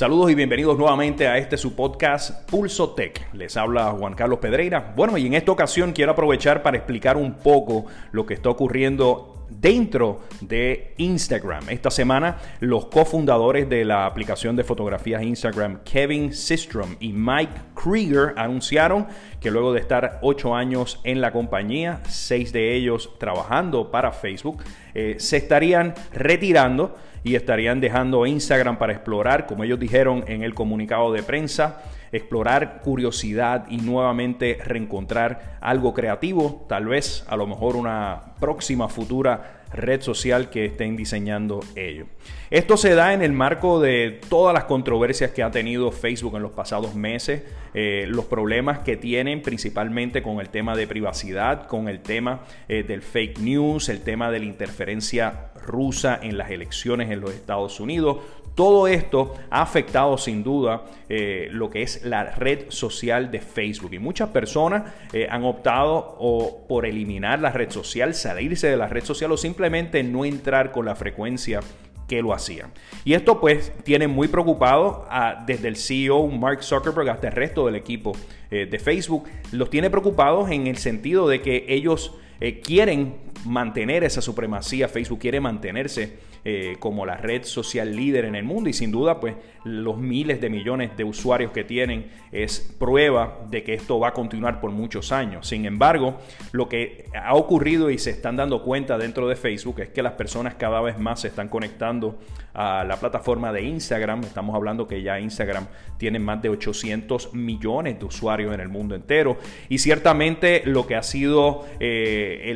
Saludos y bienvenidos nuevamente a este su podcast Pulso Tech. Les habla Juan Carlos Pedreira. Bueno, y en esta ocasión quiero aprovechar para explicar un poco lo que está ocurriendo dentro de Instagram. Esta semana los cofundadores de la aplicación de fotografías Instagram, Kevin Systrom y Mike Krieger, anunciaron que luego de estar ocho años en la compañía, seis de ellos trabajando para Facebook, eh, se estarían retirando y estarían dejando Instagram para explorar, como ellos dijeron en el comunicado de prensa, explorar curiosidad y nuevamente reencontrar algo creativo, tal vez a lo mejor una próxima futura red social que estén diseñando ellos. Esto se da en el marco de todas las controversias que ha tenido Facebook en los pasados meses, eh, los problemas que tienen principalmente con el tema de privacidad, con el tema eh, del fake news, el tema de la interferencia rusa en las elecciones en los Estados Unidos. Todo esto ha afectado sin duda eh, lo que es la red social de Facebook y muchas personas eh, han optado o por eliminar la red social, salirse de la red social o simplemente no entrar con la frecuencia que lo hacían. Y esto pues tiene muy preocupado a, desde el CEO Mark Zuckerberg hasta el resto del equipo eh, de Facebook. Los tiene preocupados en el sentido de que ellos quieren mantener esa supremacía, Facebook quiere mantenerse eh, como la red social líder en el mundo y sin duda pues los miles de millones de usuarios que tienen es prueba de que esto va a continuar por muchos años. Sin embargo, lo que ha ocurrido y se están dando cuenta dentro de Facebook es que las personas cada vez más se están conectando a la plataforma de Instagram. Estamos hablando que ya Instagram tiene más de 800 millones de usuarios en el mundo entero y ciertamente lo que ha sido eh,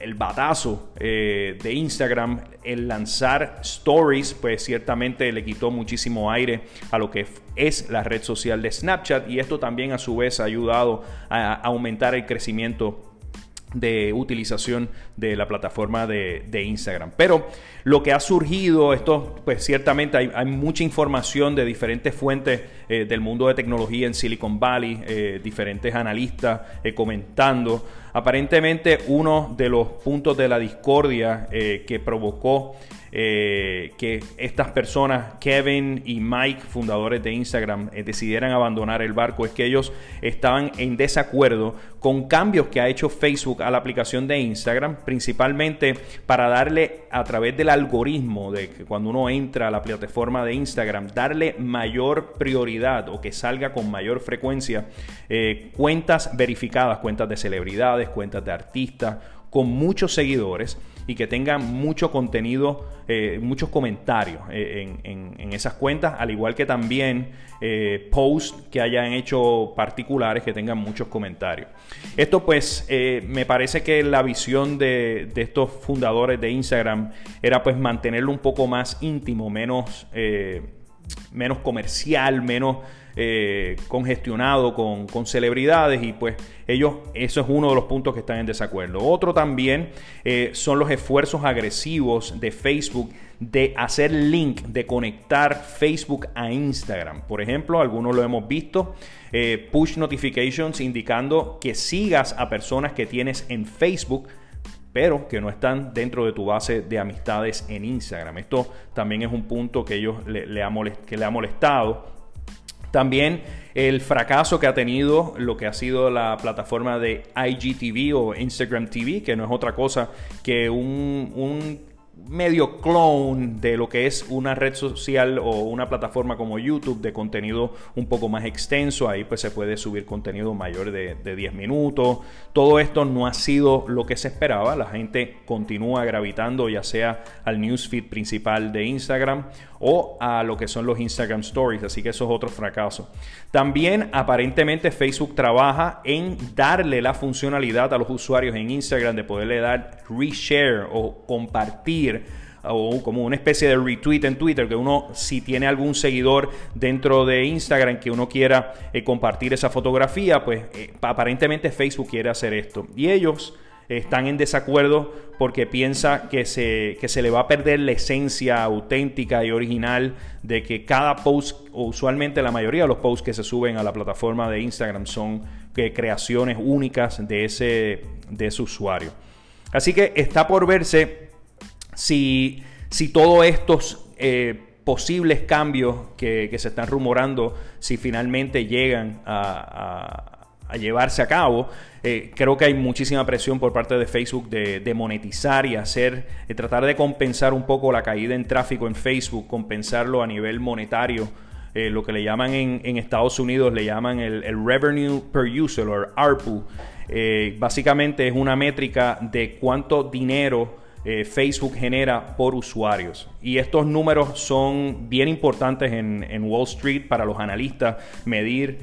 el, batazo eh, de Instagram, el lanzar stories, pues ciertamente le quitó muchísimo aire a lo que es la red social de Snapchat y esto también a su vez ha ayudado a aumentar el crecimiento de utilización de la plataforma de, Instagram. Pero lo que ha surgido, esto pues ciertamente hay, mucha información de diferentes fuentes eh, del mundo de tecnología en Silicon Valley, eh, diferentes analistas eh, comentando. Aparentemente uno de los puntos de la discordia que provocó eh, que estas personas, Kevin y Mike, fundadores de Instagram, eh, decidieran abandonar el barco es que ellos estaban en desacuerdo con cambios que ha hecho Facebook a la aplicación de Instagram, principalmente para darle a través del algoritmo de que cuando uno entra a la plataforma de Instagram, darle mayor prioridad o que salga con mayor frecuencia eh, cuentas verificadas, cuentas de celebridades, cuentas de artistas con muchos seguidores y que tengan mucho contenido, eh, muchos comentarios eh, en, esas cuentas, al igual que también eh, posts que hayan hecho particulares que tengan muchos comentarios. Esto pues me parece que la visión de, de, estos fundadores de Instagram era pues mantenerlo un poco más íntimo, menos, menos comercial, menos eh, congestionado con, celebridades y pues ellos, eso es uno de los puntos que están en desacuerdo. Otro también eh, son los esfuerzos agresivos de Facebook de hacer link, de conectar Facebook a Instagram. Por ejemplo, algunos lo hemos visto, eh, push notifications indicando que sigas a personas que tienes en Facebook pero que no están dentro de tu base de amistades en Instagram. Esto también es un punto que ellos le, le ha molestado también el fracaso que ha tenido lo que ha sido la plataforma de IGTV o Instagram TV, que no es otra cosa que un, medio clone de lo que es una red social o una plataforma como YouTube de contenido un poco más extenso. Ahí pues se puede subir contenido mayor de, de 10 minutos. Todo esto no ha sido lo que se esperaba. La gente continúa gravitando ya sea al newsfeed principal de Instagram o a lo que son los Instagram Stories. Así que eso es otro fracaso. También aparentemente Facebook trabaja en darle la funcionalidad a los usuarios en Instagram de poderle dar reshare o compartir o como una especie de retweet en Twitter, que uno si tiene algún seguidor dentro de Instagram que uno quiera eh, compartir esa fotografía, pues eh, aparentemente Facebook quiere hacer esto. Y ellos están en desacuerdo porque piensa que se, se le va a perder la esencia auténtica y original de que cada post, o usualmente la mayoría de los posts que se suben a la plataforma de Instagram son eh, creaciones únicas de ese, de ese usuario. Así que está por verse si, si todos estos... Eh, posibles cambios que, se están rumorando si finalmente llegan a, llevarse a cabo. Eh, creo que hay muchísima presión por parte de Facebook de, monetizar y hacer, tratar de compensar un poco la caída en tráfico en Facebook, compensarlo a nivel monetario. Eh, lo que le llaman en, Estados Unidos, le llaman el, Revenue Per User o ARPU. Básicamente es una métrica de cuánto dinero Facebook genera por usuarios. Y estos números son bien importantes en, Wall Street para los analistas, medir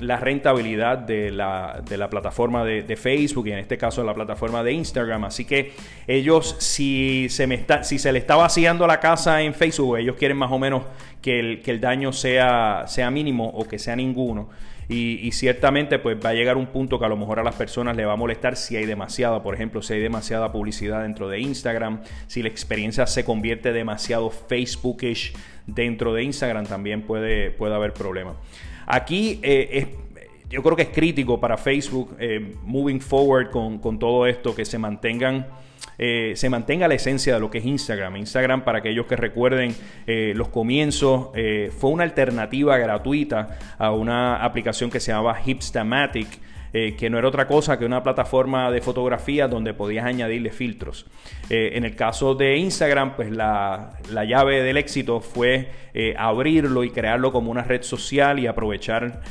la rentabilidad de la, plataforma de, Facebook y en este caso de la plataforma de Instagram. Así que ellos, si se, me está, si se le está vaciando la casa en Facebook, ellos quieren más o menos que el, que el daño sea, sea mínimo o que sea ninguno. Y, ciertamente pues va a llegar un punto que a lo mejor a las personas le va a molestar si hay demasiada, por ejemplo, si hay demasiada publicidad dentro de Instagram, si la experiencia se convierte demasiado Facebookish dentro de Instagram, también puede, puede haber problemas. Aquí eh, yo creo que es crítico para Facebook eh, moving forward con, todo esto, que se mantengan. Eh, se mantenga la esencia de lo que es Instagram. Instagram, para aquellos que recuerden los comienzos, fue una alternativa gratuita a una aplicación que se llamaba Hipstamatic eh, que no era otra cosa que una plataforma de fotografía donde podías añadirle filtros. Eh, en el caso de Instagram, pues la, llave del éxito fue eh, abrirlo y crearlo como una red social y aprovechar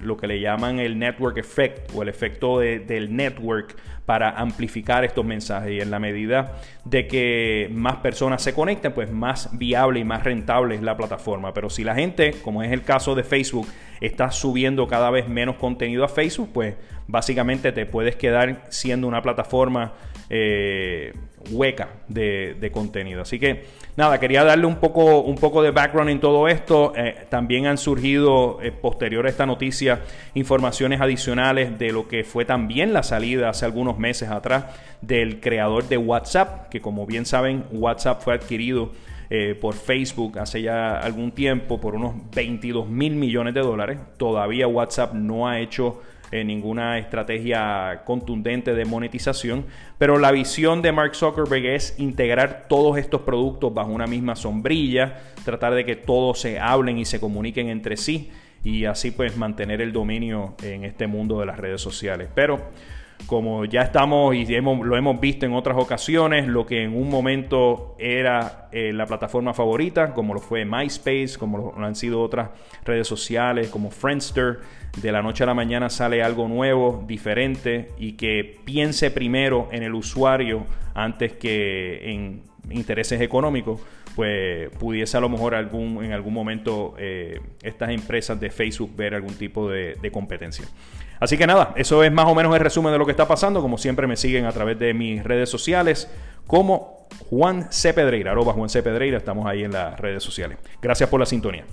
lo que le llaman el network effect o el efecto del network para amplificar estos mensajes y en la medida de que más personas se conecten, pues más viable y más rentable es la plataforma. Pero si la gente, como es el caso de Facebook, está subiendo cada vez menos contenido a Facebook, pues básicamente te puedes quedar siendo una plataforma eh, hueca de, contenido. Así que nada, quería darle un poco, un poco de background en todo esto. Eh, también han surgido, eh, posterior a esta noticia, informaciones adicionales de lo que fue también la salida hace algunos meses atrás del creador de WhatsApp, que como bien saben, WhatsApp fue adquirido por Facebook hace ya algún tiempo por unos 22 mil millones de dólares. Todavía WhatsApp no ha hecho eh, ninguna estrategia contundente de monetización, pero la visión de Mark Zuckerberg es integrar todos estos productos bajo una misma sombrilla, tratar de que todos se hablen y se comuniquen entre sí y así pues mantener el dominio en este mundo de las redes sociales. Pero como ya estamos y lo hemos visto en otras ocasiones, lo que en un momento era eh, la plataforma favorita, como lo fue MySpace, como lo han sido otras redes sociales, como Friendster, de la noche a la mañana sale algo nuevo, diferente y que piense primero en el usuario antes que en intereses económicos, pues pudiese a lo mejor algún, en algún momento eh, estas empresas de Facebook ver algún tipo de, de competencia. Así que nada, eso es más o menos el resumen de lo que está pasando. Como siempre me siguen a través de mis redes sociales como Juan C. Pedreira, arroba Juan C. Pedreira, estamos ahí en las redes sociales. Gracias por la sintonía.